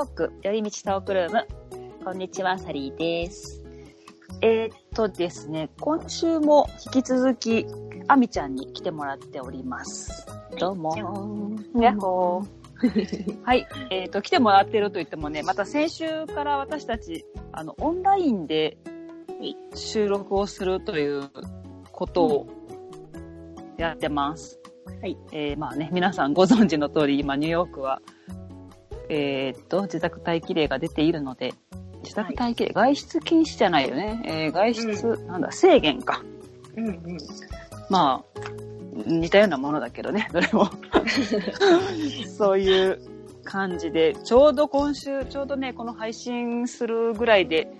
ヨーク寄り道トークルーム。こんにちは、サリーです。えーっとですね、今週も引き続き、アミちゃんに来てもらっております。どうも。やっほー。はい。えーっと、来てもらってると言ってもね、また先週から私たち、あの、オンラインで収録をするということをやってます。はい。えーまあね、皆さんご存知の通り、今、ニューヨークは、えーっと、自宅待機令が出ているので、自宅待機令、外出禁止じゃないよね。えー外出、なんだ、制限か。うんうん。まあ、似たようなものだけどね、どれも。そういう感じで、ちょうど今週、ちょうどね、この配信するぐらいで、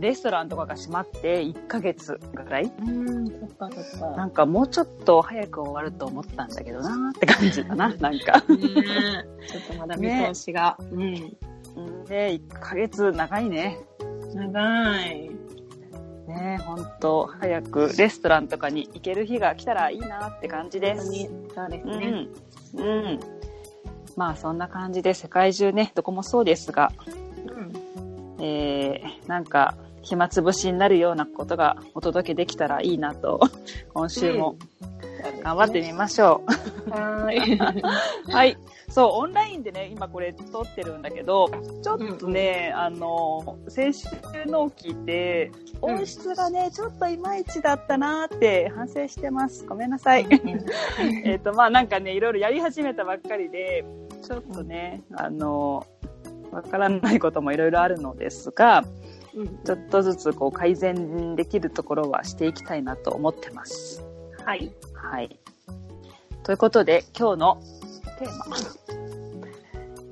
レストランとかが閉まって1ヶ月ぐらいうん、そっかそっか。なんかもうちょっと早く終わると思ったんだけどなーって感じだな、なんか。ねえちょっとまだ見通しが。うん。で、1ヶ月長いね。長い。ねほんと、早くレストランとかに行ける日が来たらいいなって感じです。本当に、そうですうね。ん。うん。まあそんな感じで世界中ね、どこもそうですが、うん。えー、なんか暇つぶしになるようなことがお届けできたらいいなと、今週も頑張ってみましょう。はーい。はい。そう、オンラインでね、今これ撮ってるんだけど、ちょっとね、あの、先週のを聞いて、うん音質がね、ちょっといまいちだったなーって反省してます。ごめんなさい。えっと、まあなんかね、いろいろやり始めたばっかりで、ちょっとね、あの、わからないこともいろいろあるのですが、うんちょっとずつこう改善できるところはしていきたいなと思ってます。はい。はい。ということで、今日のテーマ。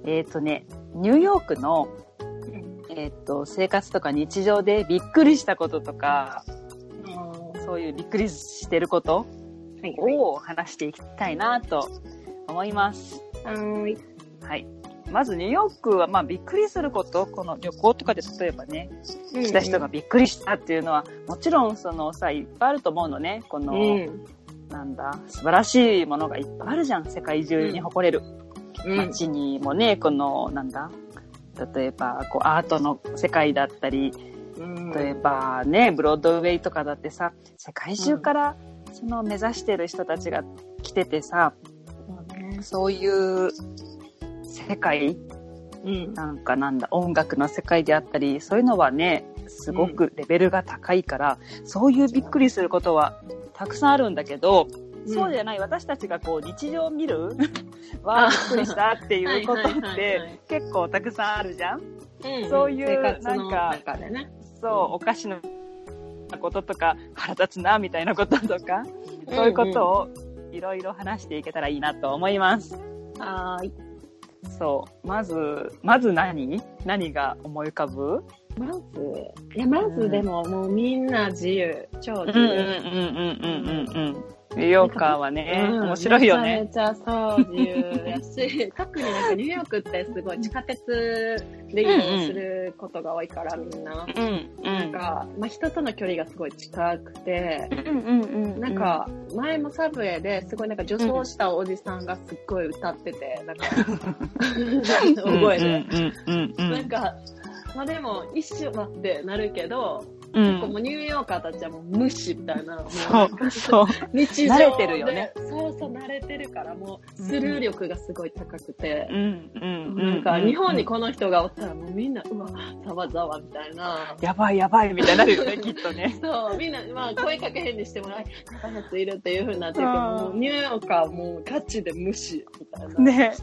えっ、とね、ニューヨークの、えっ、と、生活とか日常でびっくりしたこととか、そういうびっくりしてることはい。を話していきたいなと思います。はーい。はい。まずニューヨークは、まあびっくりすること、この旅行とかで例えばね、来た人がびっくりしたっていうのは、もちろんそのさ、いっぱいあると思うのね。この、うん。なんだ、素晴らしいものがいっぱいあるじゃん。世界中に誇れる。うん。街にもね、この、なんだ、例えば、こう、アートの世界だったり、うん。例えばね、ブロードウェイとかだってさ、世界中から、その目指してる人たちが来ててさ、そうねそういう世界？うん。なんかなんだ、音楽の世界であったり、そういうのはね、すごくレベルが高いから、そういうびっくりすることはたくさんあるんだけど、そうじゃない、私たちがこう日常を見る？はびっくりしたっていうことって結構たくさんあるじゃん？うん。そういうなんかね。そう、おかしなこととか、腹立つな、みたいなこととか、そういうことをいろいろ話していけたらいいなと思います。はーい。そう。まず、まず何？何が思い浮かぶ？まず、いや、まずでももうみんな自由。超自うんうんうん由。うんうんうんうん。ニューヨーカーはね、うん面白いよね。めちゃめちゃそう、自由やし、特になんかニューヨークってすごい地下鉄で移動することが多いから、みんな。うんうなんん。か、まあ、人との距離がすごい近くて、うんうんうん。なん、か、前もサブウェイですごいなんか女装したおじさんがすっごい歌ってて、なんか、覚えて。うんうんうん なんか、まあでも、一瞬待ってなるけど、うん。もうニューヨーカーたちはもう無視みたいな。そう、そう。日常慣れてるよねでそうそう、慣れてるから、もう、スルー力がすごい高くてう、んうんうなんか、日本にこの人がおったら、もうみんな、うわ、ざわざわみたいな。やばいやばいみたいになるよね、きっとね。そう、みんな、まあ、声かけへんにしてもらい、こんなやついるっていう風になってるけど、うんもうニューヨーカーもうガチで無視、みたいな。ね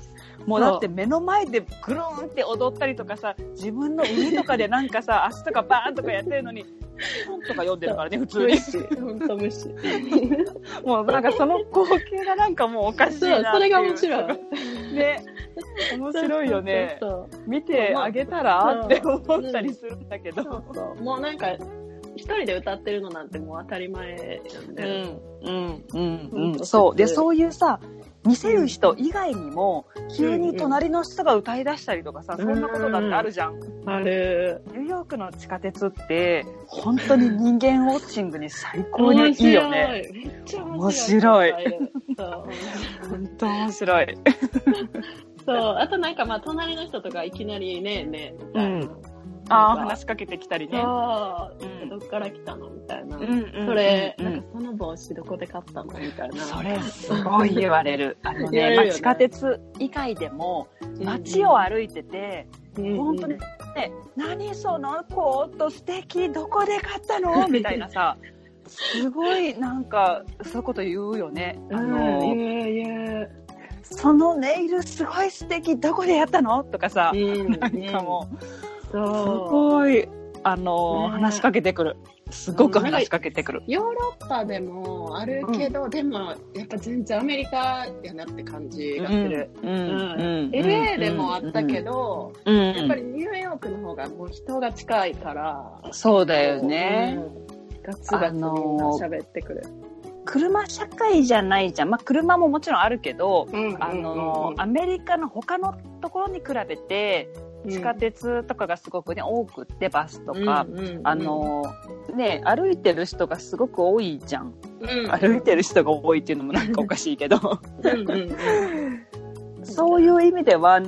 もうだって目の前でぐるーんって踊ったりとかさ、自分の上とかでなんかさ、足とかバーンとかやってるのに、本とか読んでるからね、普通に。無視、ほんと無視。もうなんかその光景がなんかもうおかしいなっていう。それが面白い。ね。面白いよね。そうそう見てあげたらって思ったりするんだけど。そうそう。もうなんか、一人で歌ってるのなんてもう当たり前なんで。うん、うん、うん、うん。そう。で、そういうさ、見せる人以外にも、急に隣の人が歌い出したりとかさ、そんなことだってあるじゃん。ある。ニューヨークの地下鉄って、本当に人間ウォッチングに最高にいいよね。面白い。めっちゃ面面白い。白いそう本当面白い。そう。あとなんかまあ、隣の人とかいきなりね、ね、みたいな。うんああ、話しかけてきたりね。そう、うんどっから来たの？みたいな。うんうんそれ、うんなんかその帽子どこで買ったの？みたいな。それすごい言われる。あのね、ねまあ、地下鉄以外でも、街を歩いてて、うん本当にね、何そのコート素敵どこで買ったの？みたいなさ、すごいなんか、そういうこと言うよね。あうん、の。そのネイルすごい素敵どこでやったの？とかさ、うんなんかもう、すそう。ごい、あの、ね話しかけてくる。すごく話しかけてくる。ヨーロッパでもあるけど、でもやっぱ全然アメリカやなって感じがする。うん。うん。うんうん LA でもあったけど、うん、やっぱりニューヨークの方がもう人が近いから、そうだよね。うんガツガツみんな喋ってくる。車社会じゃないじゃん。まあ、車ももちろんあるけど、うんあの、アメリカの他のところに比べて、地下鉄とかがすごくね、多くって、バスとか、あ、の、ね、歩いてる人がすごく多いじゃん。歩いてる人が多いっていうのもなんかおかしいけど、うんうんうん。そういう意味では、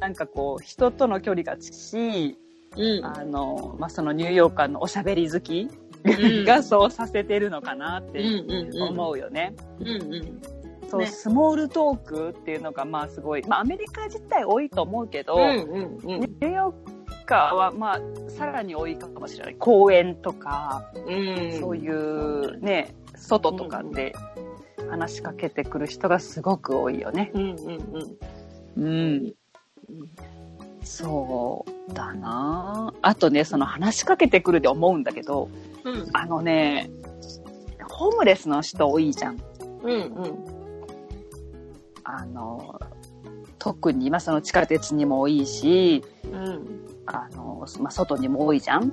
なんかこう、人との距離が近いし、うん。あの、まあ、そのニューヨーカーのおしゃべり好きうん。がそうさせてるのかなってうんうん。思うよね。うんうんそう、ねスモールトークっていうのがまあすごい、まあアメリカ自体多いと思うけど、うんうんニューヨーカーはまあさらに多いかもしれない。公園とか、うんそういうね、外とかで話しかけてくる人がすごく多いよね。うんうんうんうん。そうだなあとね、その話しかけてくるで思うんだけど、うんあのね、ホームレスの人多いじゃん。うんうんあの、特に、まあ、その地下鉄にも多いし、うんあの、まあ、外にも多いじゃん。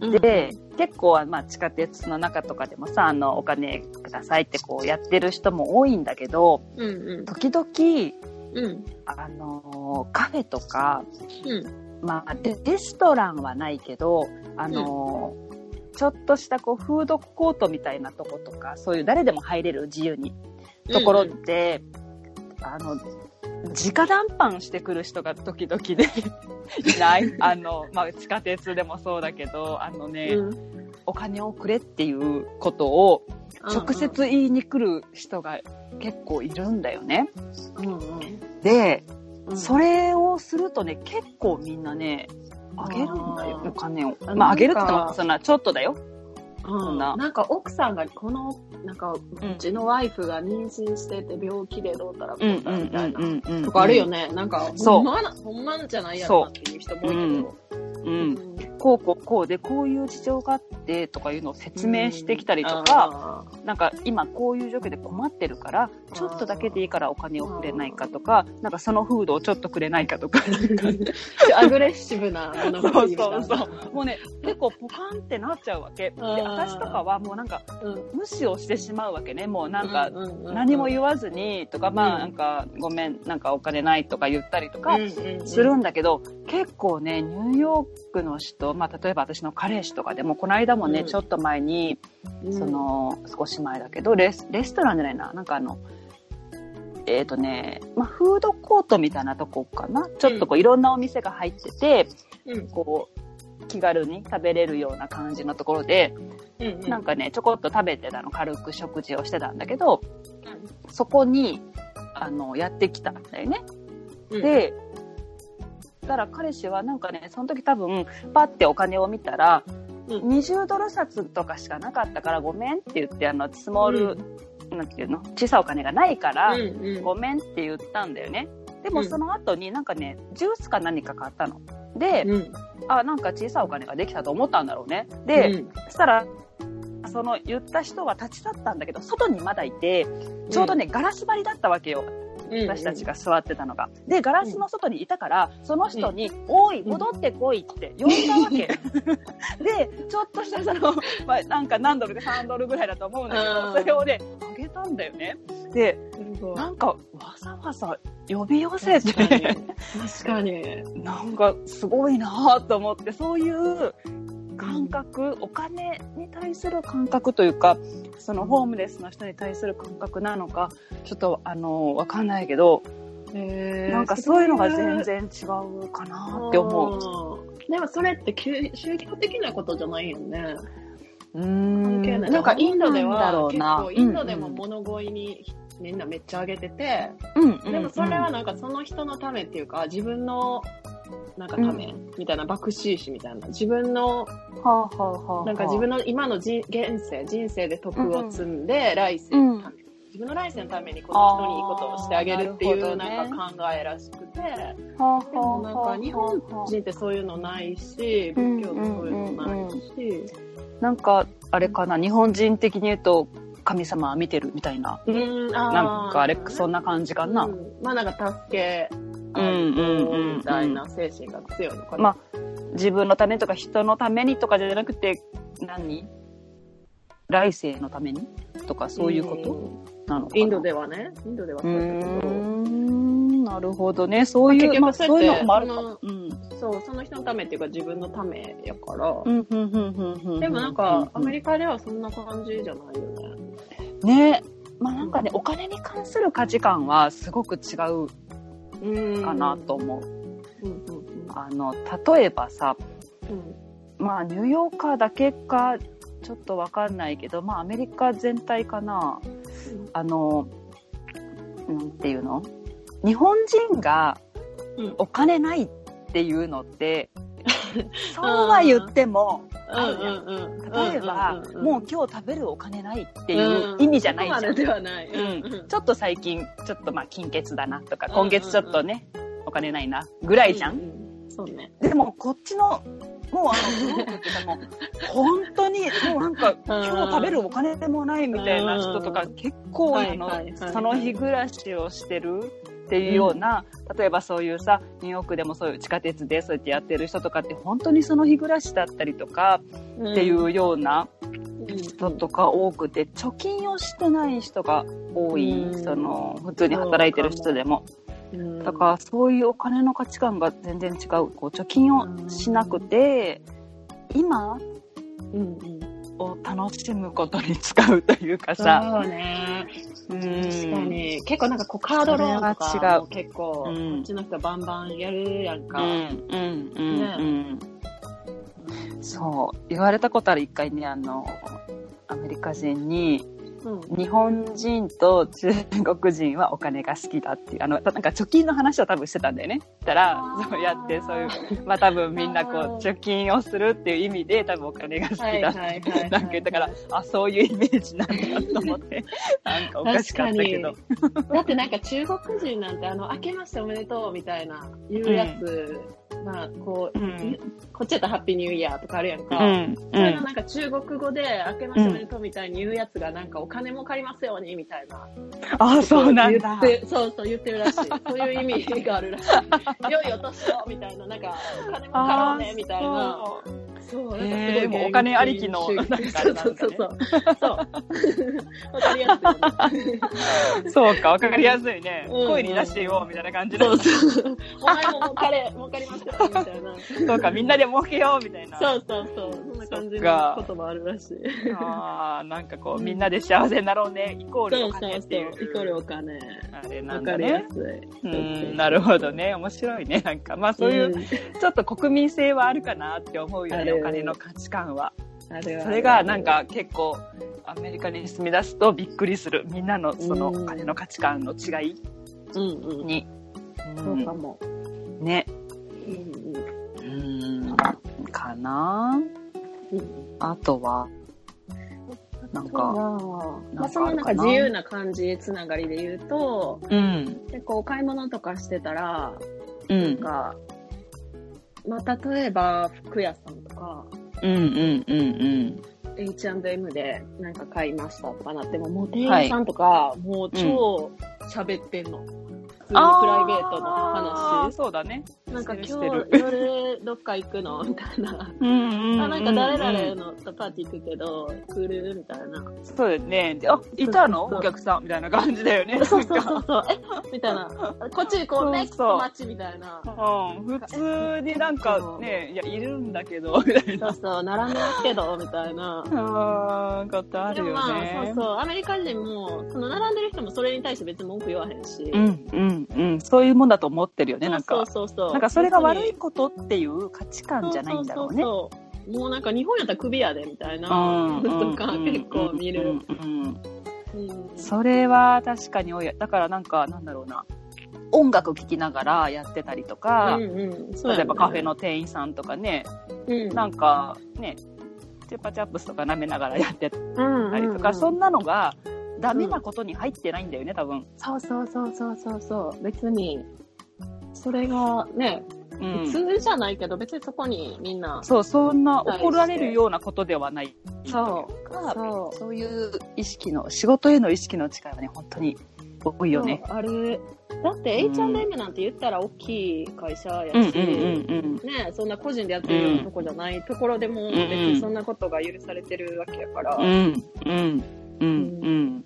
うん。で、結構は、まあ、地下鉄の中とかでもさ、あの、お金くださいってこうやってる人も多いんだけど、うんうん。時々、うん。あの、カフェとか、うん。まあ、レレストランはないけど、あの、ちょっとしたこう、フードコートみたいなとことか、そういう誰でも入れる自由に、ところって、あの、直談判してくる人が時々で いない。あの、まあ、地下鉄でもそうだけど、あのね、うんお金をくれっていうことを直接言いに来る人が結構いるんだよね。うんで、うんそれをするとね、結構みんなね、あげるんだよお金を。あまあ、あげるって言っも、そんな、ちょっとだよ。うんななんか奥さんがこのなんかうちのワイフが妊娠してて病気でどうたらこうたらみたいなうんとかあるよね。なんか、そうほんまな、ほんまんじゃないやろなっていう人も多いけど。うん。こうこうこうで、こういう事情があってとかいうのを説明してきたりとか、なんか今こういう状況で困ってるから、ちょっとだけでいいからお金をくれないかとか、なんかそのフードをちょっとくれないかとか。アグレッシブなものがそうそうそう。もうね、結構ポカンってなっちゃうわけ。で、私とかはもうなんかうん無視をしてしまうわけね。もうなんか、何も言わずにとか、まうん。あなんか、ごめん、なんかお金ないとか言ったりとかするんだけど、結構ね、ニューヨークの人、まあ例えば私の彼氏とかでも、この間もね、うん。ちょっと前に、その、少し前だけど、レス、レストランじゃないな、なんかあの、えっ、とね、まあフードコートみたいなとこかな。ちょっとこういろんなお店が入ってて、うん。こう、気軽に食べれるような感じのところで、うんうん。なんかね、ちょこっと食べてたの、軽く食事をしてたんだけど、そこに、あの、やってきたんだよね。うん。で、だから彼氏はなんかね、その時多分、パッてお金を見たら、うん。20ドル札とかしかなかったからごめんって言って、あの、スモール、なんていうの小さいお金がないから、うんうん。ごめんって言ったんだよね。でもうん。その後になんかね、ジュースか何か買ったの。で、うん。あ、なんか小さいお金ができたと思ったんだろうね。で、うん。そしたら、その言った人は立ち去ったんだけど、外にまだいて、ちょうどね、ガラス張りだったわけよ。私たちが座ってたのが。で、ガラスの外にいたから、その人に、おい、戻ってこいって呼んだわけ。で、ちょっとしたその、まあ、なんか何ドルで3ドルぐらいだと思うんだけど、うんそれをね、あげたんだよね。で、なんか、わざわざ呼び寄せ確かにかに。なんかすごいなぁと思って、そういう感覚、お金に対する感覚というか、そのホームレスの人に対する感覚なのか、ちょっとあの、わかんないけど、へーなんかそういうのが全然違うかなって思う。う。でもそれって宗教的なことじゃないよね。うーん関係ない。なんかインドでは結うな構インドでも物乞いにみんなめっちゃあげてて、うんうんでもそれはなんかその人のためっていうか、自分のなんかため、みたいな、爆死死みたいな。自分の、はあはあはあなんか自分の今の人現世、人生で徳を積んで、来世のため、自分の来世のためにこの人にいいことをしてあげるっていうなんか考えらしくて、はあはあでもなんはあか日本人ってそういうのないし、仏教もそういうのないし、なんか、あれかな、日本人的に言うと、神様は見てるみたいな。うん、なんかあれ、そんな感じかな。うん。まあなんか助けうんうんうんみたいな精神が強いのかな。まあ自分のためとか人のためにとかじゃなくて、何？来世のために？とかそういうこと？なのかな？インドではね、インドではうそうだけーど、ん、なるほどね。そういう、まあそういうのもあるのうん。そう、その人のためっていうか自分のためやから。でもなんか、アメリリカではそんな感じじゃないよね。カ。ね。まあなんかね、お金に関する価値観はすごく違ううんかなと思う。うんうんあの、例えばさ、うん。まあニューヨーカーだけか、ちょっとわかんないけど、まあアメリカ全体かな。あの、なんていうの？日本人がうん。お金ないっていうのって、そうは言っても、例えば、もう今日食べるお金ないっていう意味じゃないじゃん。でではない。うんちょっと最近、ちょっとまあ金欠だなとか、今月ちょっとね、お金ないな、ぐらいじゃん。ん。そうね。でも、こっちの、もうあの、もう、本当に、もうなんか、今日食べるお金でもないみたいな人とか結構あのその日暮らしをしてるっていうような、例えばそういうさ、ニューヨークでもそういう地下鉄でそうやってやってる人とかって本当にその日暮らしだったりとかっていうような人とか多くて、貯金をしてない人が多い、うんその、普通に働いてる人でも。うんだからそういうお金の価値観が全然違う。こう貯金をしなくて、今うんうんを楽しむことに使うというかさ。そうね。うん確かに。結構なんかこうカードローンとかも結構、うんこっちの人バンバンやるやんか。うん、うん、うん、うん。そう。言われたことある一回ね、あの、アメリカ人に、う。ん日本人と中国人はお金が好きだっていう、あの、なんか貯金の話を多分してたんだよね。したらそうやって、そういう、まあ多分みんなこう、貯金をするっていう意味で多分お金が好きだって、なんかだから、あ、そういうイメージなんだと思って、なんかおかしかったけど。だってなんか中国人なんてあの、明けましておめでとうみたいな言うやつ、まあこう、うんこっちやったらハッピーニューイヤーとかあるやんか。うん、それのなんか中国語で明けましておめでとうみたいに言うやつがなんかお金も借りますようにみたいな。あ、そうなんだ。言って、そうそう言ってるらしい。そういう意味があるらしい。良いお年をみたいな、なんかお金も借ろうねみたいな。そう、なんかすごいへー現もうお金ありきの主義なんかあれそうそうそう。そう。わかりやすいよね。そうか、わかりやすいね。うん声に出してよ、みたいな感じで。そうそう。お前も儲かれ、儲かりますよ、みたいな。そうか、みんなで儲けよう、みたいな。そうそうそう。そんな感じのそっか言葉あるらしい。ああ、なんかこう、みんなで幸せになろうね、イコールおそうそうそう。金っていう。イコールお金。あれなわんだね。かりやすい。うん、なるほどね。面白いね。なんか、まあそういう、んちょっと国民性はあるかなって思うよね、お金の価値観は。それがなん、か結構、アメリカに住み出すとびっくりする。みんなのそのうんお金の価値観の違いうんうん。に。そうかも。うんね。うんうん、かなうん。うんあとは、なんか、まあ、そのなんか自由な感じつながりで言うと、うん、結構お買い物とかしてたら、うん、なんか、まあ、例えば服屋さんとか、うん、うん、うん、H&M でなんか買いましたとかなっても、もう店員さんとか、もう超喋ってんの。普通にプライベートの話。そうだね。なんか今日夜どっか行くの？みたいな。うん、うん。あ、なんか誰うん々のパーティー行くけど、来る？みたいな。そうだよね。であ、いたの？そうそうそうお客さん？みたいな感じだよね。そうそうそうそう。え？みたいな。こっち行こう、ネクストマッチみたいな。うん、普通になんかね、いや、いるんだけど、みたいな。そうそう、並んでますけど、みたいな。あー、ことあるよでもまあ、ね。そうそう、アメリカ人も、その並んでる人もそれに対して別に文句言わへんし、うん、うん、うんうん。そういうもんだと思ってるよね、なんか。そうそうそう。なんかそれが悪いことっていう価値観じゃないんだろうね。そうそうそうもうなんか日本やったらクビやでみたいなうんとか結構見る。うんうんうんそれは確かに多い。だからなんか、なんだろうな。音楽聴きながらやってたりとか、うんうんね例えばカフェの店員さんとかね、うんなんかね、チュッパチャップスとか舐めながらやってたうんりとか、うんそんなのがダメなことに入ってないんだよね、多分。そうそうそうそうそうそう。別に、それがね、うん普通じゃないけど、別にそこにみんな、そう、そんな怒られるようなことではないというか、そそういう意識の、仕事への意識の力はね、本当に多いよね。そうあれ、だって H&M なんて言ったら大きい会社やし、ね、そんな個人でやってるようなとこじゃないところでも、ん別にそんなことが許されてるわけやから。うん。うん、うん、うん、うん。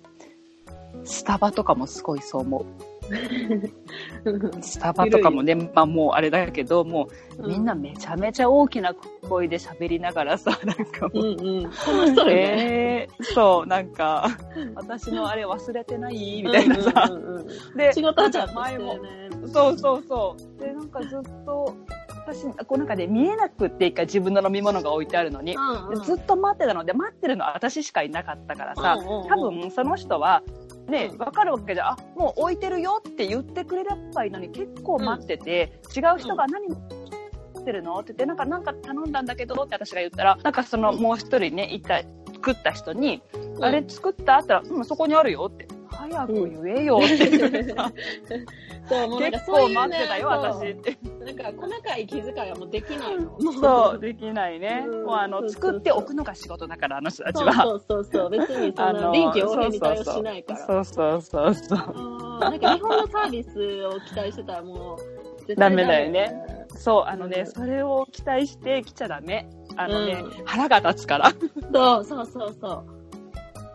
スタバとかもすごいそう思う。スタバとかもね、まあもうあれだけど、もうみんなめちゃめちゃ大きな声で喋りながらさ、なんかもう、うんうん。えー、そう、なんか、私のあれ忘れてない？みたいなさ。うんうんうんで、仕事はちゃ前も。ね。そうそうそう。で、なんかずっと、私、こうなんかね、見えなくっていうか自分の飲み物が置いてあるのに、うんうん。ずっと待ってたの。で、待ってるのは私しかいなかったからさ、うんうんうん。多分その人は、ねう、ん。わかるわけじゃん、あ、もう置いてるよって言ってくれればいいのに、結構待ってて、違う人が何持ってるのって言って、なんか、なんか頼んだんだけどって私が言ったら、なんかそのもう一人ね、いた、作った人に、うん。あれ作った？って言ったら、うん、そこにあるよって。早く言えよって言ってさ、そう、もうなんか結構そういうね待ってたよ、私って。なんか細かい気遣いはもうできないの。もそう、できないね。うんもうあの、作っておくのが仕事だから、あの人たちそうは。そうそうそう。別にそんな臨機応変に対応しないから。そうそうそうそう。うんなんか日本のサービスを期待してたらもう絶ダ対メだよね。そう、あのね、うんそれを期待して来ちゃダメ。あのね、う腹が立つから。そうそうそうそう。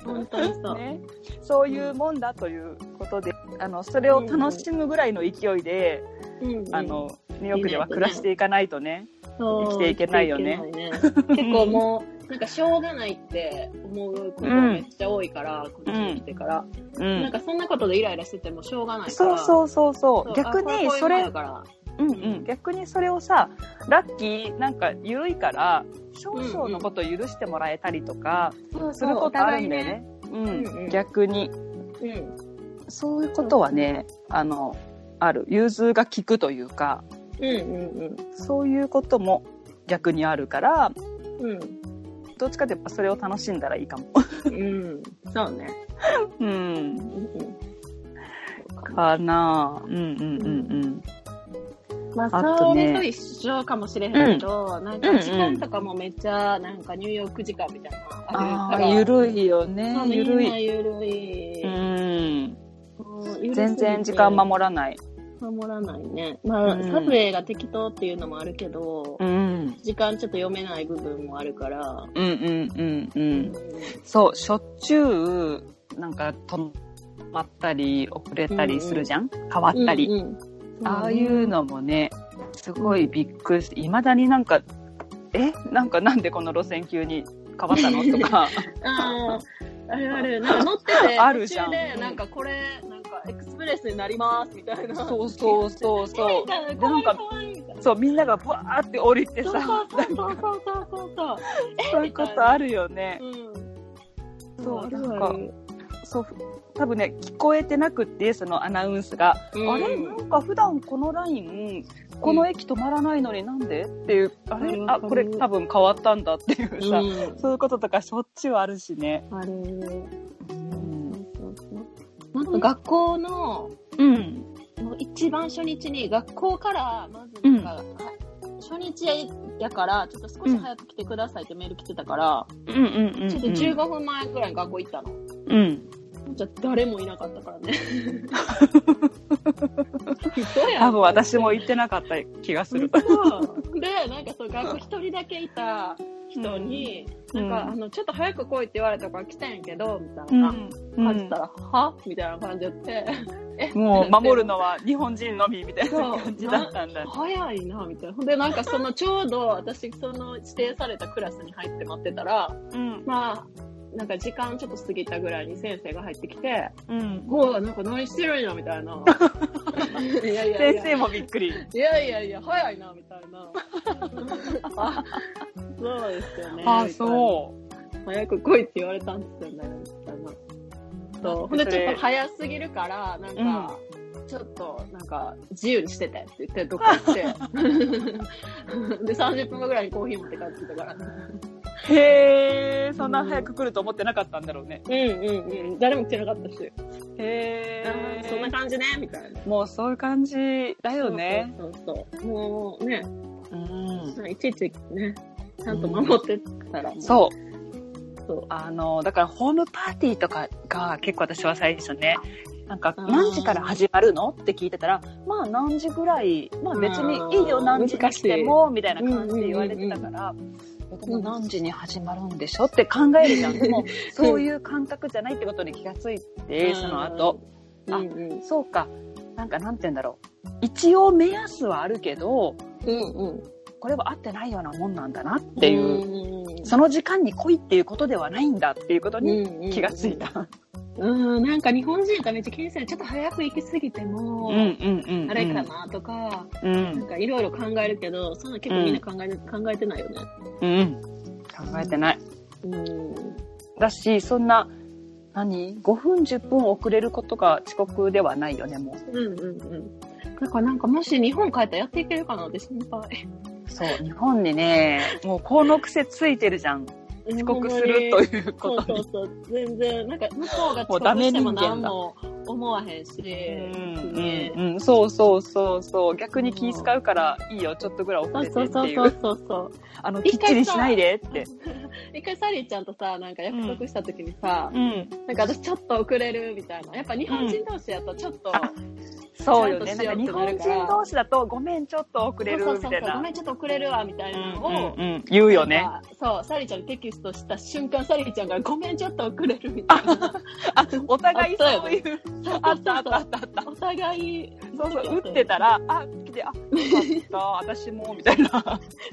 本当にそう。ね、そういうもんだということで、あの、それを楽しむぐらいの勢いで、うんうんあの、ニューヨークでは暮らしていかないとね。生きていけないよねね結構もう、なんかしょうがないって思うことめっちゃ多いから、こっちに来てから。うん。なんかそんなことでイライラしててもしょうがないかそうら。そうそうそう。そう逆にそれうんうんうん、逆にそれをさ、ラッキー、なんか緩いから、少々のことを許してもらえたりとか、することあるんだよね。ううんうんん、逆に。うん。そういうことはね、あの、ある。融通が効くというか、うんうんそういうことも逆にあるから、うん。どっちかってやっぱそれを楽しんだらいいかも。うん。うん。そうね。うん。うんかなぁ。うんうんうんまあ、あとねと一緒かもしれへんけど、なんか時間とかもめっちゃ、なんかニューヨーク時間みたいな。あるああ、から。ゆるいよね。ゆる。いゆるい。うん。うん全然時間守らない。守らないね。まあ、うんサブウェイが適当っていうのもあるけど、うん。時間ちょっと読めない部分もあるから。うんうんうんう。うんそう、しょっちゅう、なんか止まったり、遅れたりするじゃん、変わったり。うんうんああいうのもね、すごいびっくりして、いまだになんか、えなんかなんでこの路線急に変わったの？とか。ああ、あるある。なんか乗ってて、あるじゃんで、なんかこれ、なんかエクスプレスになりますみたいな。そうそうそうそうな。でなんか。そう、みんながブワーって降りてさ、そうそうそうそうそうそう いうことあるよね。うん。そうなんかそう、多分ね、聞こえてなくって、そのアナウンスが、うんあれ？なんか普段このライン、この駅止まらないのになんで？っていう、あれ？うんあ、これ多分変わったんだっていうさ、うんそういうこととかしょっちゅうあるしね。ある。うん。そうそうそうなんか学校の、うん。もう一番初日に学校から、まずなんか、は初日やから、ちょっと少し早く来てくださいってメール来てたから、うんうんうん。ちょっと15分前くらいに学校行ったの。うん。じゃあ誰もいなかったからね。多分私も行ってなかった気がする。で、なんかそう、学校一人だけいた人に、うんなんか、あの、ちょっと早く来いって言われたから来たんやけど、みたういな。ん。感じたら、は？みたいな感じで、え もう守るのは日本人のみみたいな感じだったんだ。早いな、みたいな。で、なんかそのちょうど私、その指定されたクラスに入って待ってたら、うん。まあ、なんか時間ちょっと過ぎたぐらいに先生が入ってきて、うん。もうなんか何してるんや、みたいな。いやいや。先生もびっくり。いやいやいや、早いな、みたいな。あ そうですよね。あ、う。そう。早く来いって言われたんですよね、みたいな。そう。ほんで、ちょっと早すぎるから、なんか、ちょっと、なんか、自由にしててって言って、どっか行って。で、30分後ぐらいにコーヒー持って帰ってきたから。へえ、そんな早く来ると思ってなかったんだろうね。うんうんうん。誰も来てなかったし。へあーそんな感じね、みたいな。もうそういう感じだよね。そうそうそう。もうね、うん。いちいちね、ちゃんと守ってたらもう、そう。そう。あの、だからホームパーティーとかが結構私は最初ね、なんか何時から始まるのって聞いてたら、まあ何時ぐらい、まあ別にいいよ何時に来ても、みたいな感じで言われてうんたから、でも何時に始まるんでしょって考えるじゃん。でも、そういう感覚じゃないってことに気がついて、その後。あうんうん。そうか。なんかなんて言うんだろう。一応目安はあるけど、うんうん。これは合ってないようなもんなんだなっていう、うんその時間に来いっていうことではないんだっていうことに気がつい。た。うん、なんか日本人がめっちゃ気にする。ちょっと早く行き過ぎても、うんうんうん。あれか。なとか、うなんん。かいろいろ考えるけど、そんな結構みんな考え,、考えてないよね。うん。考えてない。うん。だし、そんな、何 ?5 分10分遅れることが遅刻ではないよね、もう。うんうんうん。だからなんかもし日本帰ったらやっていけるかなって心配。そう、日本にね、もうこの癖ついてるじゃん。遅刻するというそうことに。そうそう。全然、なんか向こうが遅もうダメ刻しても何も思わへんし、うんねうんうん、そうそうそうそう。逆に気使うから、いいよ、ちょっとぐらい遅そうれてそうそうそう。そうそう。あの、きっちりしないでって。一回サリーちゃんとさ、なんか約束した時にさ、うん。なんか私ちょっと遅れるみたいな。やっぱ日本人同士やとちょっと、あそうよね。なんか日本人同士だと、ごめん、ちょっと遅れるそうそうそうそう、ごみたいな。めんちょっと遅れるわみたいなのを、うんうんうん、言うよね。そう、サリーちゃんにテキストした瞬間、サリーちゃんがごめんちょっと遅れるみたいな。あ、お互いそういう。ああったあったあったあった。お互い、そうそう、打ってたら、あ、来て、あ、よかった、私も、みたいな。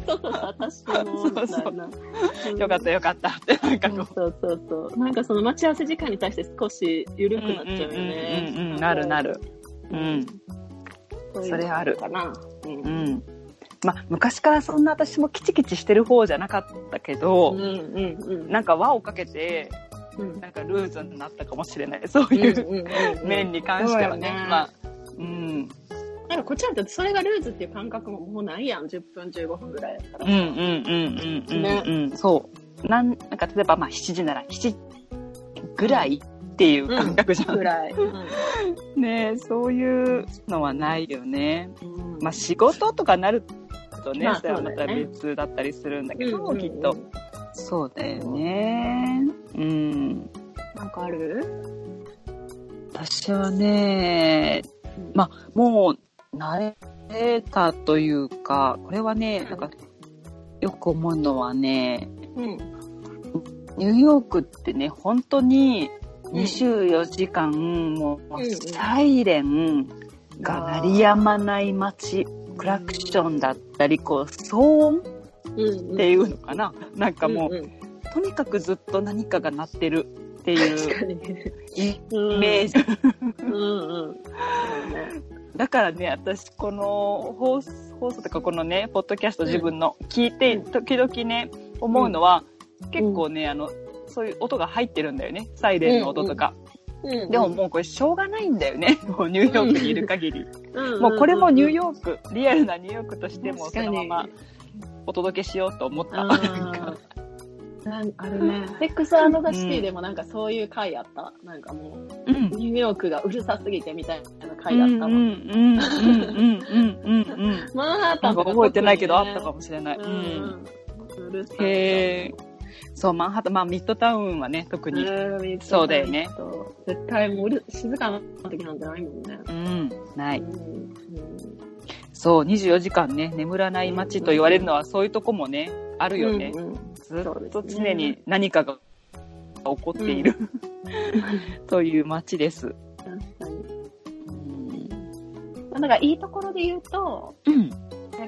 そうそうそう、私も、みたいな。よかったよかったって、なんかこう。そうそうそう。なんかその待ち合わせ時間に対して少し緩くなっちゃうよね。なるなる。うん。それあるかな。うんうん。まあ、昔からそんな私もキチキチしてる方じゃなかったけど、うんうんうん。なんか輪をかけて、うんなんかルーズになったかもしれない。そういう面に関してはね。まあ、うん。なんかこっちなんてそれがルーズっていう感覚ももうないやん。10分15分ぐらいやったら。うんうんうんうんうんうん。そう。なん、なんか例えばまあ7時なら7時ぐらいっていう感覚じゃん。ぐらい。ねそういうのはないよね。うんまあ仕事とかなるとね、まあそれはまた別だったりするんだけど、うんうんうんきっと。そうだよね。うん。なんかある？私はね、まあもう慣れたというか、これはね、なんかよく思うのはね、うん。ニューヨークってね、本当にうん24時間、もうサイレンが鳴りやまない街、クラクションだったり、こう、騒音っうん。ていうのかな。なんかもう、とにかくずっと何かが鳴ってるっていう。イイメージ。だからね、私、この放送、放送とかこのね、ポッドキャスト自分の聞いて、うん時々ね、思うのは、結構ね、あの、そういう音が入ってるんだよね。サイレンの音とか。うんでももうこれしょうがないんだよね。もうニューヨークにいる限り。うんもうこれもニューーヨーク、リアルなニューヨークとしてもそのままお届けしようと思った。なんあるね。セックスザ・シティでもなんかそういう回あった？なんかもう、うん。ニューヨークがうるさすぎてみたいなう回あったわ。んうんうんうんうんかンとか覚えてないけどあったかもしれない。ううん。ん。うるさい。へえ。そう、マンハッタン、まあミッドタウンはね、特に。うんそうだよね。絶対もううる静かな時なんてないもんね。うん。ない。うんそう、24時間ね、眠らない街と言われるのはそういうとこもね、あるよね。うんうんずっと常に何かが起こっている、という街です。確かに。うん。まあ、だからいいところで言うと、うん。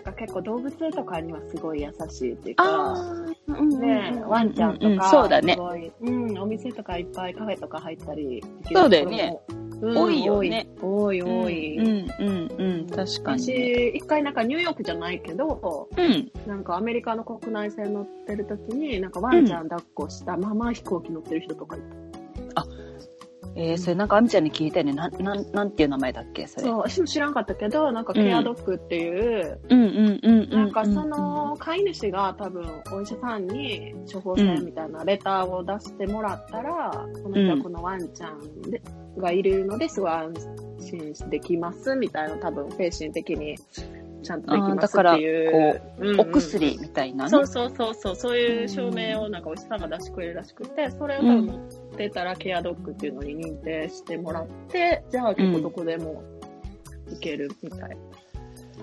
か結構動物とかにはすごい優しいっていうか、あね、ワンちゃんとか、そうだねす。ごいうん、お店とかいっぱいカフェとか入ったりそうだよね。うん多いよね。多い、多い。うん、うん、うん、確かに。私、一回なんかニューヨークじゃないけど、うん。なんかアメリカの国内線乗ってる時に、なんかワンちゃん抱っこしたまま飛行機乗ってる人とかいた。えー、それなんか、あみちゃんに聞いたよね。なん、なん、なんていう名前だっけ？それ。そう、私も知らんかったけど、なんかケアドッグっていう、うん、うん、うん、うん。なんかその飼い主が多分お医者さんに処方箋みたいなレターを出してもらったら、この人はこのワンちゃんでがいるのですごい安心できますみたいな多分精神的にちゃんとできますっていう。うんうんお薬みたいなね。そうそうそうそう、そういう証明をなんかお医者さんが出してくれるらしくて、それを多分持ってたらケアドッグっていうのに認定してもらって、じゃあ結構どこでも行けるみたい。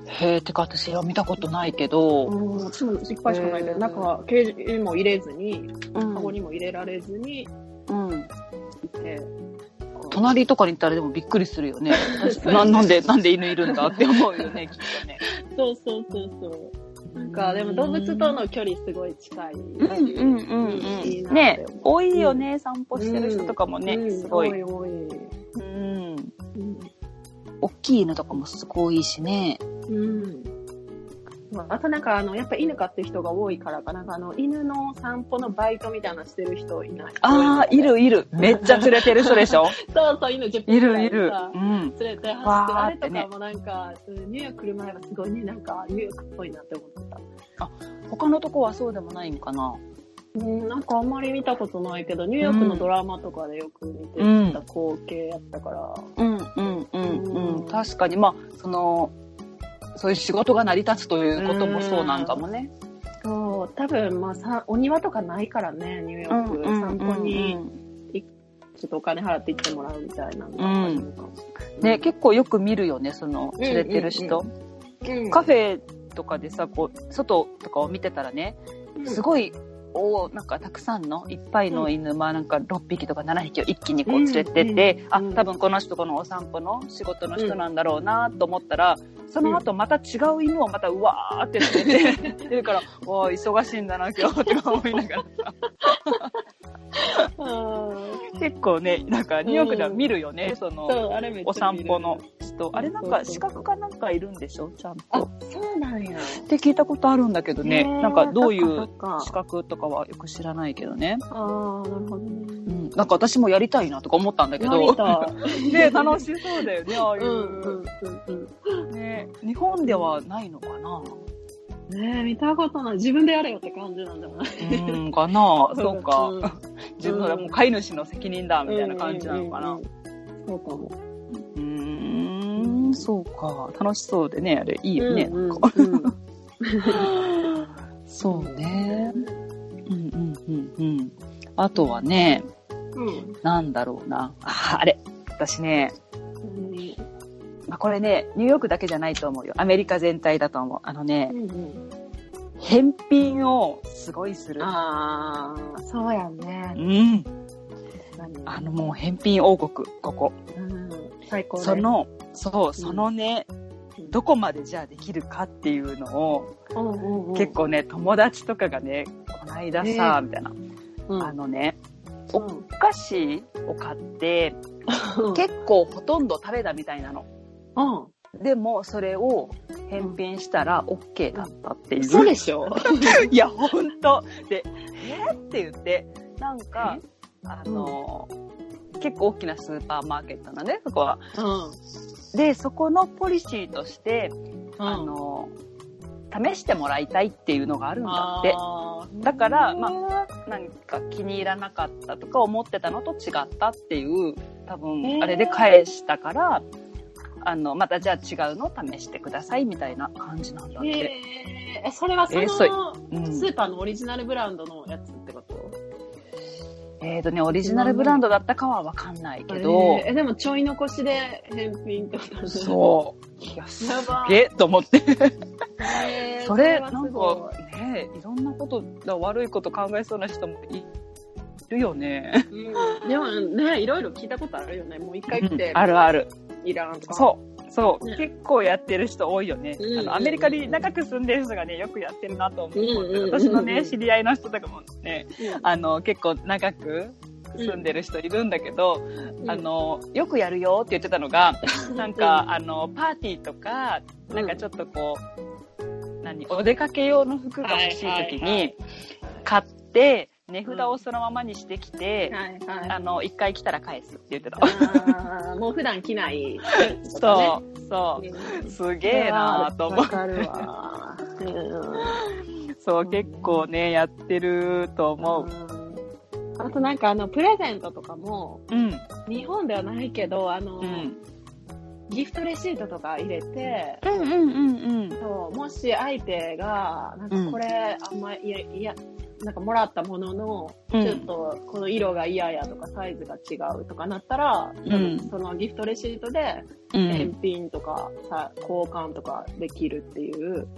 へえ、てか私は見たことないけど、うん、私もいっぱいしかないけど、なんか、ケージにも入れずに、うんカゴにも入れられずにうん。いて、隣とかに行ったらでもびっくりするよね。ななんで、なんで犬いるんだって思うよね、きっとね。そうそうそうそう。なんか、でも動物との距離すごい近い。うんうんうんうん。ね多いよね、散歩してる人とかもね、うんすごい。多い多い。うん。うん大きい犬とかもすごいしね。うん。まああとなんかあの、やっぱ犬飼ってる人が多いからかなんかあの、犬の散歩のバイトみたいなのしてる人いない？ああ、い。るいる。めっちゃ連れてる人でしょ？そうそう、犬10分いるいるさ。うん。連れて走ってあれとかもなんか、うんニューヨーク来る前はすごいね、なんかニューヨークっぽいなって思ってた。他のとこはそうでもないんかな。うん、なんかあんまり見たことないけど、ニューヨークのドラマとかでよく見てきた光景やったから。うんうんうんううんん。確かに、まあ、その、そういう仕事が成り立つということもそうなんかもね。そう、多分まあさ、お庭とかないからね、ニューヨーク。散歩にちょっとお金払って行ってもらうみたいなのがあるのかもしれない。ね、結構よく見るよね、その、連れてる人。うんカフェとかでさ、こう、外とかを見てたらね、すごい、おなんかたくさんのいっぱいの犬、まあなんか6匹とか7匹を一気にこう連れてって、あ、多分この人このお散歩の仕事の人なんだろうなと思ったら、その後また違う犬をまたうわーって連れて出るから、わあ、忙しいんだな今日とか思いながら 結構ね、なんかニューヨークでは見るよね、その、お散歩の。人。あれなんか資格かなんかいるんでしょちゃんあと。、そうなんや。って聞いたことあるんだけどね。なんかどういう資格とかはよく知らないけどね。ああ、なるほどね。うん。なんか私もやりたいなとか思ったんだけど。やりたい ね楽しそうだよね、ああいうんうんう。うんうん。ね日本ではないのかなねえ、見たことない。自分でやれよって感じなんじゃない？うん、かなそうか。ん自分はもう飼い主の責任だ、みたいな感じなのかな。うんうんうんそうかも。うーん、そうか。楽しそうでね、あれ、いいよね。うんなんかうんうん そうね。うんうんうんうん。あとはね、うんなんだろうな。あ、あれ。私ね、うんまあ、これね、ニューヨークだけじゃないと思うよ。アメリカ全体だと思う。あのね、うん返品をすごいする。ああ、そうやねう。ん。あのもう返品王国、ここ。うん最高ねそ、の、そう、そのね、うんどこまでじゃあできるかっていうのを、うんうんうん結構ね、友達とかがね、こないださ、みたいな。うんあのね、うんお菓子を買って、うん結構ほとんど食べたみたいなの。でも、それを返品したら OK だったっていう。そうでしょ？いや、ほんと。で、えーって言って、なんか、あの、結構大きなスーパーマーケットなんで、そこは。うん。で、そこのポリシーとして、あうんの、試してもらいたいっていうのがあるんだって。あーだからま何か気に入らなかったとか思ってたのと違ったっていう、多へ分、ー。あれで返したから、あの、またじゃあ違うのを試してくださいみたいな感じなんだっへて。ー。え、それはその、えーそう。うん。スーパーのオリジナルブランドのやつってこと？えーとね、オリジナルブランドだったかはわかんないけど、えーえでもちょい残しで返品ってことそう。いや、すげえと思って。えーそれ、はなんか、ねいろんなこと、悪いこと考えそうな人もいるよね。いうんでもね、いろいろ聞いたことあるよね。もう一回来て、あるある。いらんとか。そう。そう、ね結構やってる人多いよね。うんあの、アメリカに長く住んでる人がね、よくやってるなと思う。うんうんうん私のね、知り合いの人とかもね、うんあの、結構長く住んでる人いるんだけど、うんあの、よくやるよって言ってたのが、なんか、あの、パーティーとか、なんかちょっとこう、何、お出かけ用の服が欲しい時にい、買って、値札をそのままにしてきて、はいはい。あの、一回来たら返すって言ってた。もう普段着ない、そう、そう。う。すげえなと思う。わかるわ。うんそう、結構ね、やってると思う。あとなんかあの、プレゼントとかも、うん。日本ではないけど、あの、うん。ギフトレシートとか入れて、うんうんうんうん。そうもし相手が、なんかこれ、あんまいや、いや、なんかもらったものの、うんちょっとこの色が嫌やとかサイズが違うとかなったら、うんそのギフトレシートでうん返品とかさ、交換とかできるっていう。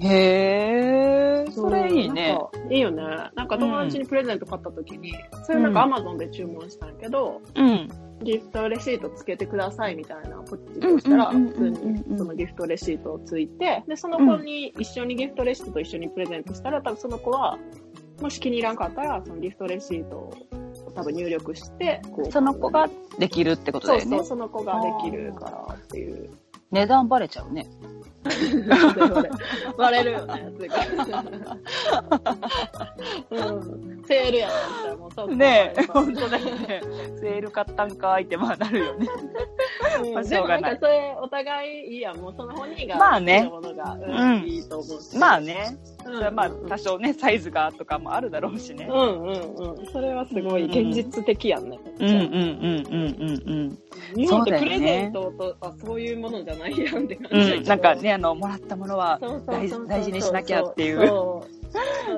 へえ、それいいね。いいよね。なんか友達にプレゼント買った時に、それなんかアマゾンで注文したんやけど、うん。ギフトレシートつけてくださいみたいなポチッと押したら、普通にそのギフトレシートをついて、で、その子に一緒にギフトレシートと一緒にプレゼントしたら、多分その子は、もし気に入らんかったら、そのギフトレシートを多分入力して、その子ができるってことだよねそうそう、。その子ができるからっていう。値段バレちゃうね。割れるよね、すぐ。うん。セールやったらもうそうねえ、本当だよね。セール買ったんかいってまあなるよね。うんまあしでもなょうがないんかそれお互いいいやん。もうその本人がまあね好きなものが、うんうんいいと思うし。まあね。うん、それはまあ多少ね、サイズがとかもあるだろうしねう。んうんうん。それはすごい現実的やんね。うんうんうんうんうん日本ってプレゼントと、あ、そういうものじゃないやんって感うん。じうん。なんか、ね、あの、もらったものは大事にしなきゃっていう。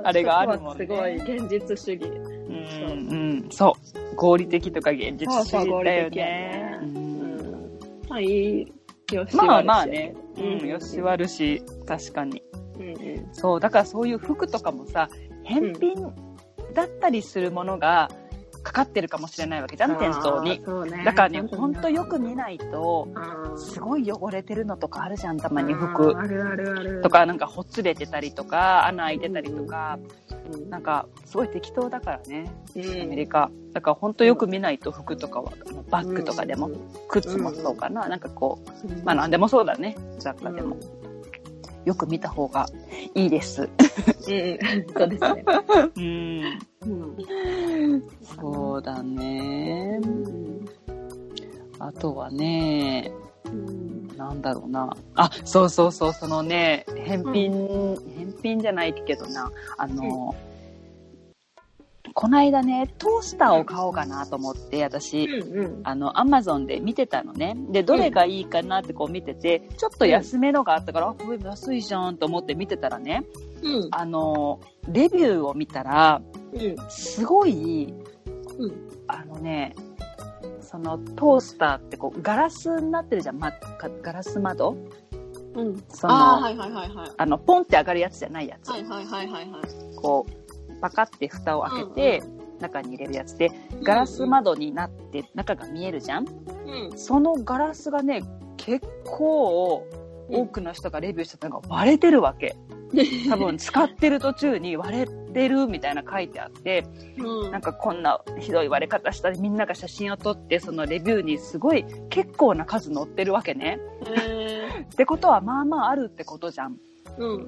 あれがあるもんねすごい現実主義。うんうん。そう。合理的とか現実主義だよね。まあいい、よしまあまあね。ううんん。よし悪し、確かに。そう。だからそういう服とかもさ、返品だったりするものがかかってるかもしれないわけじゃん、店頭に。ね。だからね、ほんとよく見ないと、すごい汚れてるのとかあるじゃん、たまにあ服ー。あるあるある。とか、なんかほつれてたりとか、穴開いてたりとか、うん、なんか、すごい適当だからね、うんアメリカ。だからほんとよく見ないと服とかは、バッグとかでも、うん靴もそうかな、なんかこう、うんまあなんでもそうだね、雑貨でも。よく見た方がいいです。うん、そうですね。うん。うんそうだねう。んあとはね、うんなんだろうな。あ、そうそうそう、そのね、返品、返品じゃないけどな、あの、こないだね、トースターを買おうかなと思って、私、うんあの、アマゾンで見てたのね。で、どれがいいかなってこう見てて、ちょっと安めのがあったから、あ、これ安いじゃんと思って見てたらね、うんあの、レビューを見たら、うんすごい、うんあのね、そのトースターってこうガラスになってるじゃん、ま、かガラス窓？うん。そのああ、はいはいはいはい。あの、ポンって上がるやつじゃないやつ。はいはいはいはいはい。こう、パカって蓋を開けて、中に入れるやつで、ガラス窓になって中が見えるじゃん？うん。そのガラスがね、結構多くの人がレビューしてたのが割れてるわけ。多分使ってる途中に割れてるみたいな書いてあって、うん。なんかこんなひどい割れ方したりみんなが写真を撮ってそのレビューにすごい結構な数載ってるわけね。えってことはまあまああるってことじゃん。ーうん。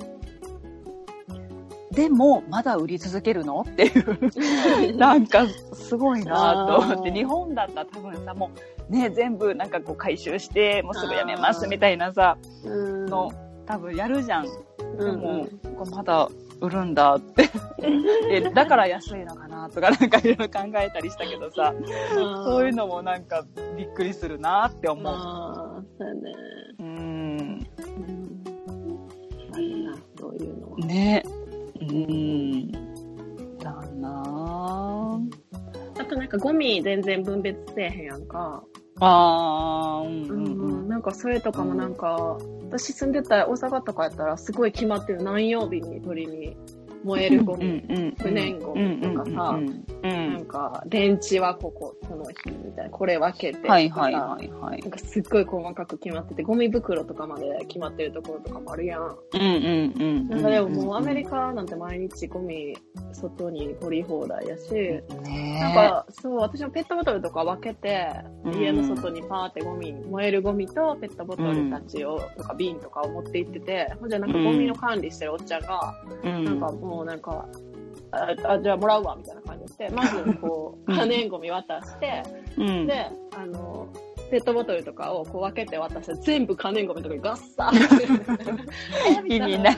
でもまだ売り続けるの？っていう。なんかすごいなと思って日本だったら多分さもうね全部なんかこう回収してもうすぐやめますみたいなさうんの多分やるじゃん。でうんも、これまだ売るんだって えだから安いのかなとかなんかいろいろ考えたりしたけどさそういうのもなんかびっくりするなって思う。ああ、そうやね。うんうん。あるな、そういうのは。ねうんだなあとなんかゴミ全然分別せえへんやんか。あーうんううんうんん。なんかそれとかもなんか、私住んでた大阪とかやったらすごい決まってる。何曜日に取りに燃えるゴミ、不燃ゴミとかさなんか、電池はここ、この日みたいな、これ分けてとか、はいはいはいはいなん。かすっごい細かく決まってて、ゴミ袋とかまで決まってるところとかもあるやん。うんうんうん。なんかでももうアメリカなんて毎日ゴミ外に取り放題やし、なんかそう、私もペットボトルとか分けて、家の外にパーってゴミ、燃えるゴミとペットボトルたちを、とか瓶とかを持って行ってて、ほんじゃなんかゴミの管理してるおっちゃんが、なんかもうなんか、ああじゃあもらうわみたいな感じで、まずこう、うん可燃ゴミ渡して、うん、で、あの、ペットボトルとかをこう分けて渡して、全部可燃ゴミとかにガッサーえみたいな。意味ない。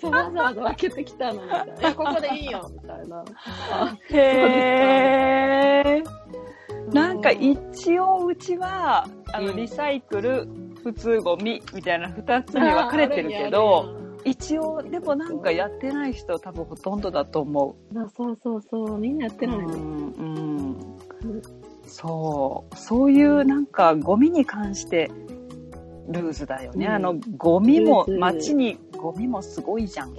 そうわざわざ分けてきたのみたいな。ここでいいよみたいな。あ へー。なんか一応うちは、あの、うんリサイクル、普通ゴミみたいな二つに分かれてるけど、一応、でもなんかやってない人多分ほとんどだと思あそうそうそう、みんなやってう。ないの。うん、うん。そう。そういうなんかゴミに関してルーズだよね。うんあの、ゴミも街にゴミもすごいじゃん。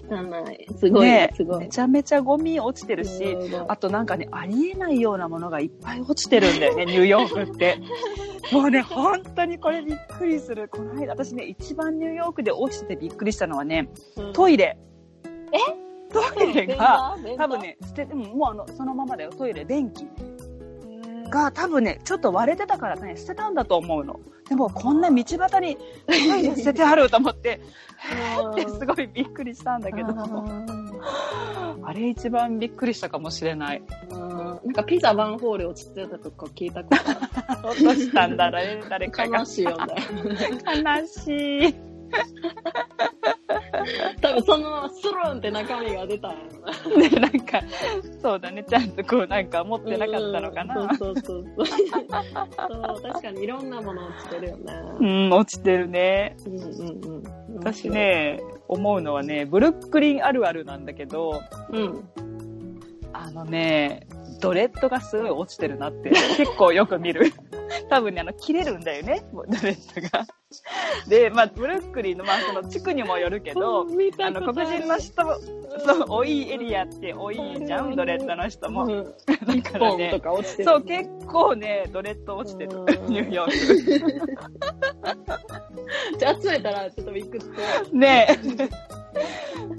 すごい、ねすごい。めちゃめちゃゴミ落ちてるし、あとなんかね、ありえないようなものがいっぱい落ちてるんだよね、ニューヨークって。もうね、本当にこれびっくりする。この間、私ね、一番ニューヨークで落ちててびっくりしたのはね、トイレ。え？トイレが、多分、ね、捨てても、もうあの、そのままだよ、トイレ、便器が多分ね、ちょっと割れてたからね、捨てたんだと思うの。でも、こんな道端に捨ててあると思って、ってすごいびっくりしたんだけど、あれ一番びっくりしたかもしれない。なんかピザワンホール落ちてたとか聞いたことあ 落としたんだろうね、誰かる。が。悲しいよね。悲しい。多分そのままスルンって中身が出たんやろな。で、なんか、そうだね、ちゃんとこう、なんか持ってなかったのかな。うんそうそうそうそう。そう、確かにいろんなもの落ちてるよね。うん、落ちてるね。うんうんうん。私。ね、思うのはね、ブルックリンあるあるなんだけど、うん。あのね、ドレッドがすごい落ちてるなって結構よく見る。多分ね、あの、切れるんだよね、ドレッドが。で、まあ、ブルックリンの、まあ、その地区にもよるけど、あの、黒人の人も、そう、多いエリアって多いじゃん、ドレッドの人も。うん。だからねポンと、か落ちてる。そう、結構ね、ドレッド落ちてるうん、ニューヨー じゃあ集めたらちょっとびっくりして。ク。ねえ。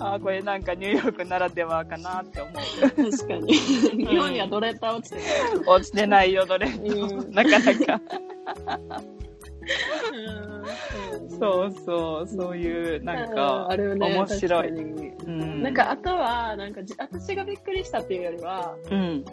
あーこれなんかニューヨークならではかなって思う。確かに。日本にはドレッダー落ちてる。落ちてないよ、ドレッド。うんなかなか。うんそうそう、そういう、なんうか、面白い。なんか、あとは、なんかじ、私がびっくりしたっていうよりは、うん。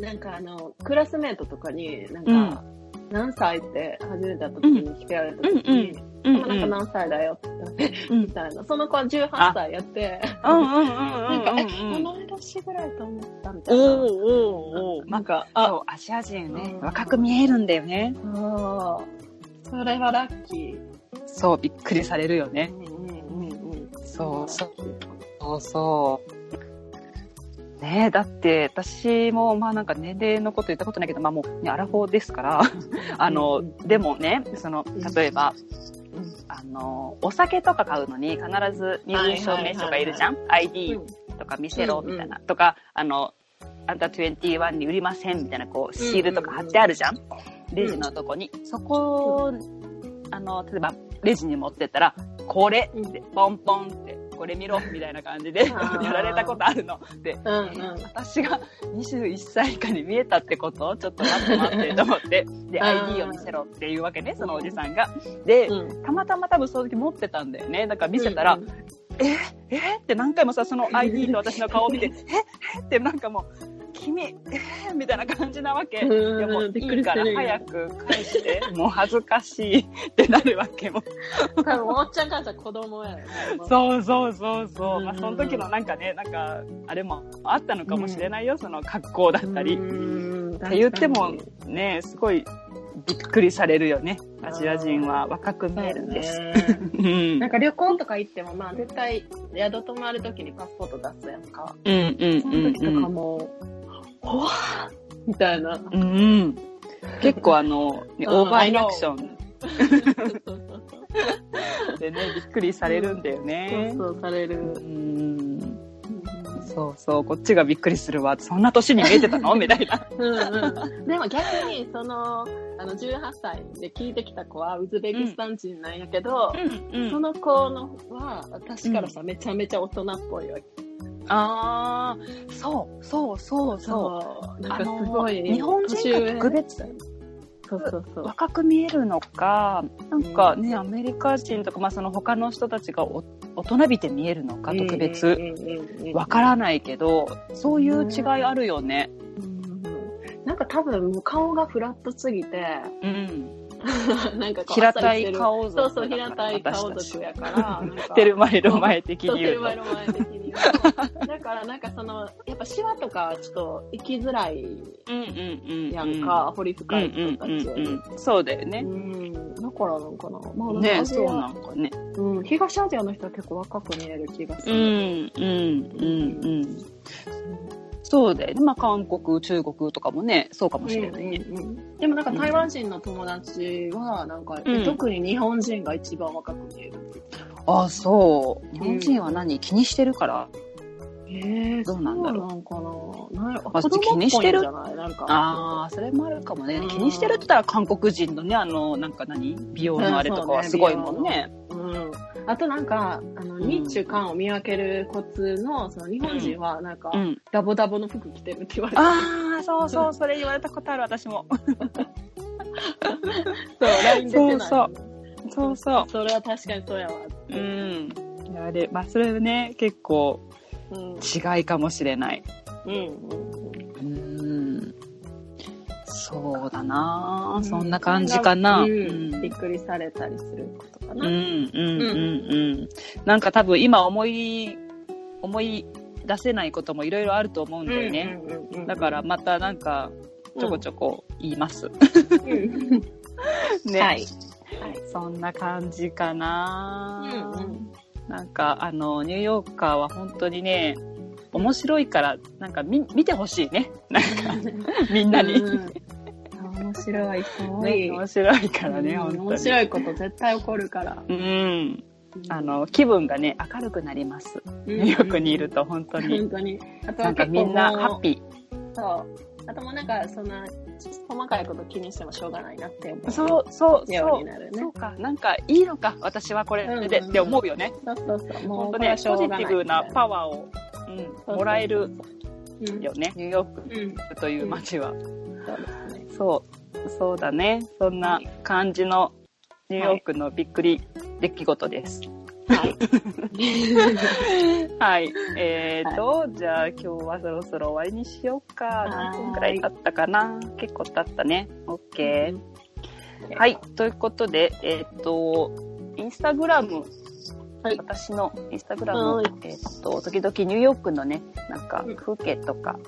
なんかあの、クラスメートとかに、なんか、何歳って初めて会った時に聞かれた時に、うんなんか何歳だよってみたいな。その子は18歳やって、うんうんうんうんなんか、え、うん同い年ぐらいと思ったみたいな。おーおーなんか、そう、アジア人ねう、ん若く見えるんだよね。それはラッキー。そう、びっくりされるよね。うんうんうんうん。そうそう。そうそう。ねえ、だって、私も、まあなんか年齢のこと言ったことないけど、まあもう、ね、アラフォーですから、あの、うんでもね、その、例えば、うんあの、お酒とか買うのに必ず身分証明書がいるじゃん ?ID とか見せろ、みたいな。とか、あの、あんた21に売りません、みたいな、こう、シールとか貼ってあるじゃん？レジのとこに。そこ、あの、例えば、レジに持ってったら、これって、ポンポンって、これ見ろ、みたいな感じで、やられたことあるの。で、うんうん。私が21歳以下に見えたってことちょっと待って待ってと思って。で、ID を見せろっていうわけね、そのおじさんが。で、うんたまたま多分その時持ってたんだよね。だから見せたら、うんええって何回もさ、その ID と私の顔を見て、ええってなんかもう、君、え ーみたいな感じなわけ。いうんやもういいから早く返して、もう恥ずかしいってなるわけも。多分、おっちゃんからしたら子供やよね。そうそうそうそう。まあうんその時のなんかね、なんか、あれもあったのかもしれないよ、その格好だったり。っって言ってもね、すごいびっくりされるよね。アジア人は若く見えるんです。うん。なんか旅行とか行っても、まあ絶対宿泊まるときにパスポート出すやんか。うんうんその時とかも、ほわーみたいな。うん。うん。結構あの、ねうんオーバーリアクションそう でね、びっくりされるんだよね。そうされる。うん。そうそう、こっちがびっくりするわ。そんな年に見えてたの？みたいな。うんうん。でも逆に、その、あの、18歳で聞いてきた子はウズベキスタン人なんやけど、うんその子のは、私からさ、めちゃめちゃ大人っぽいわけ。ああ、そう、そう、そう、そう。なんかすごい、日本人が特別そうそうそう。若く見えるのか、なんかね、アメリカ人とか、まあその他の人たちがお大人びて見えるのか、特別。わからないけど、そういう違いあるよね。うんなんか多分顔がフラットすぎて、うん。なんか平たい顔そうそう、平たい顔族やから。テルマエロ前的に言うと。テルマエロ前的に。だからなんかその、やっぱシワとかちょっと生きづらい。やんか、彫り深い人たち。そうだよね。うん。だからなんかな。まあなんかねそうなんかね。うん。東アジアの人は結構若く見える気がすうん、うる。ん、うん、うん。そうだよね。まあ、韓国、中国とかもね、そうかもしれないね。うんうんうんでもなんか台湾人の友達は、なんか、うん特に日本人が一番若く見えるってあ、そう。日本人は何？気にしてるから？えー、どうなんだろう？そうなんかな？なまあ気にしてるじゃない？なんか。ああ、それもあるかもねうん。気にしてるって言ったら韓国人のね、あの、なんか何？美容のあれとかはすごいもんね。うん。あとなんか、あの、ん日中韓を見分けるコツの、その日本人はなんか、うん。ダボダボの服着てるって言われて。ああ、そうそう、それ言われたことある、私も。そう、LINE 出てない。そうそうそう。それは確かにそうやわ。うん。あれ、まあ、それね、結構うん。違いかもしれない。うん。うん。そうだな、うんそんな感じかな。ううんん。びっくりされたりすることかうん、な。うん、うん、うん。なんか多分今思い、思い出せないこともいろいろあると思うんだよね。うんうんうんだからまたなんか、ちょこちょこ言います。うん ね。はい。はい。そんな感じかうな、んうんなんか、あの、ニューヨーカーは本当にね、面白いから、なんか見、見てほしいね。なんか、みんなに。うん面白い、すごい。ね、面白いからね、うん本当に。面白いこと絶対起こるから。うん。あの、気分がね、明るくなります。ニューヨークにいると、本当に。本当に。あとなんかみんなハッー。ピそう。あともうなんか、そんな、細かいこと気にしてもしょうがないなって思う。ー。そう、そう、よそうねそう。か。なんか、いいのか、私はこれで、うんって思うよね。そうそうそう。もう本当ね、ポジ。ティブなパワーを、うん、もらえるうんよね。ニューヨーうん。クという街は。そう、そうだね。そんな感じのニューヨークのびっくり出来事です。はい。はい。えーと、じゃあ今日はそろそろ終わりにしようか。はい何分くらい経ったかな？結構経ったね。OK。はい。ということで、えっ、と、インスタグラム、はい私のインスタグラム、はいえっ、と、時々ニューヨークのね、なんかうん風景とか、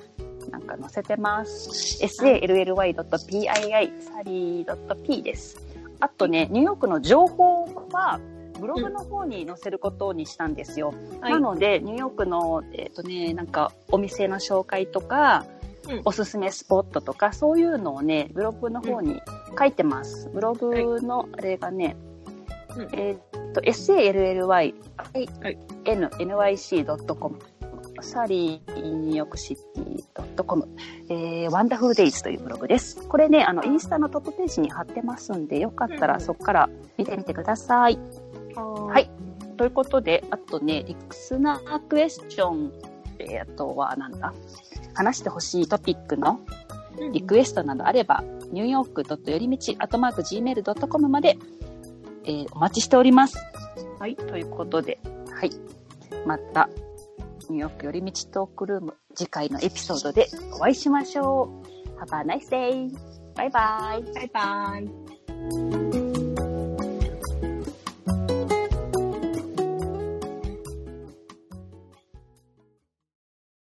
なんか載せてます。sally.pii、サリー .p です。あとね、ニューヨークの情報は、ブログの方に載せることにしたんですよ。はい。なので、ニューヨークの、えっ、とね、なんか、お店の紹介とか、うん。おすすめスポットとか、そういうのをね、ブログの方に書いてます。ブログの、あれがね、うん。えっと、sally.nyc.com サリーニューヨークシティ .com、えー、ワンダフルデイズというブログです。これね、あの、インスタのトップページに貼ってますんで、よかったらうんそこから見てみてください。ははい。ということで、あとね、リクナークエスチョン、えーあとはなんだ、話してほしいトピックのい。リクエストなどあれば、ニューヨークよりみち、アトマーク gmail.com まで、えーお待ちしております。はい。ということで、はい。また、ニューヨークよりみちトークルーム、次回のエピソードでお会いしましょう。Have a nice day! バイバイバイバイ。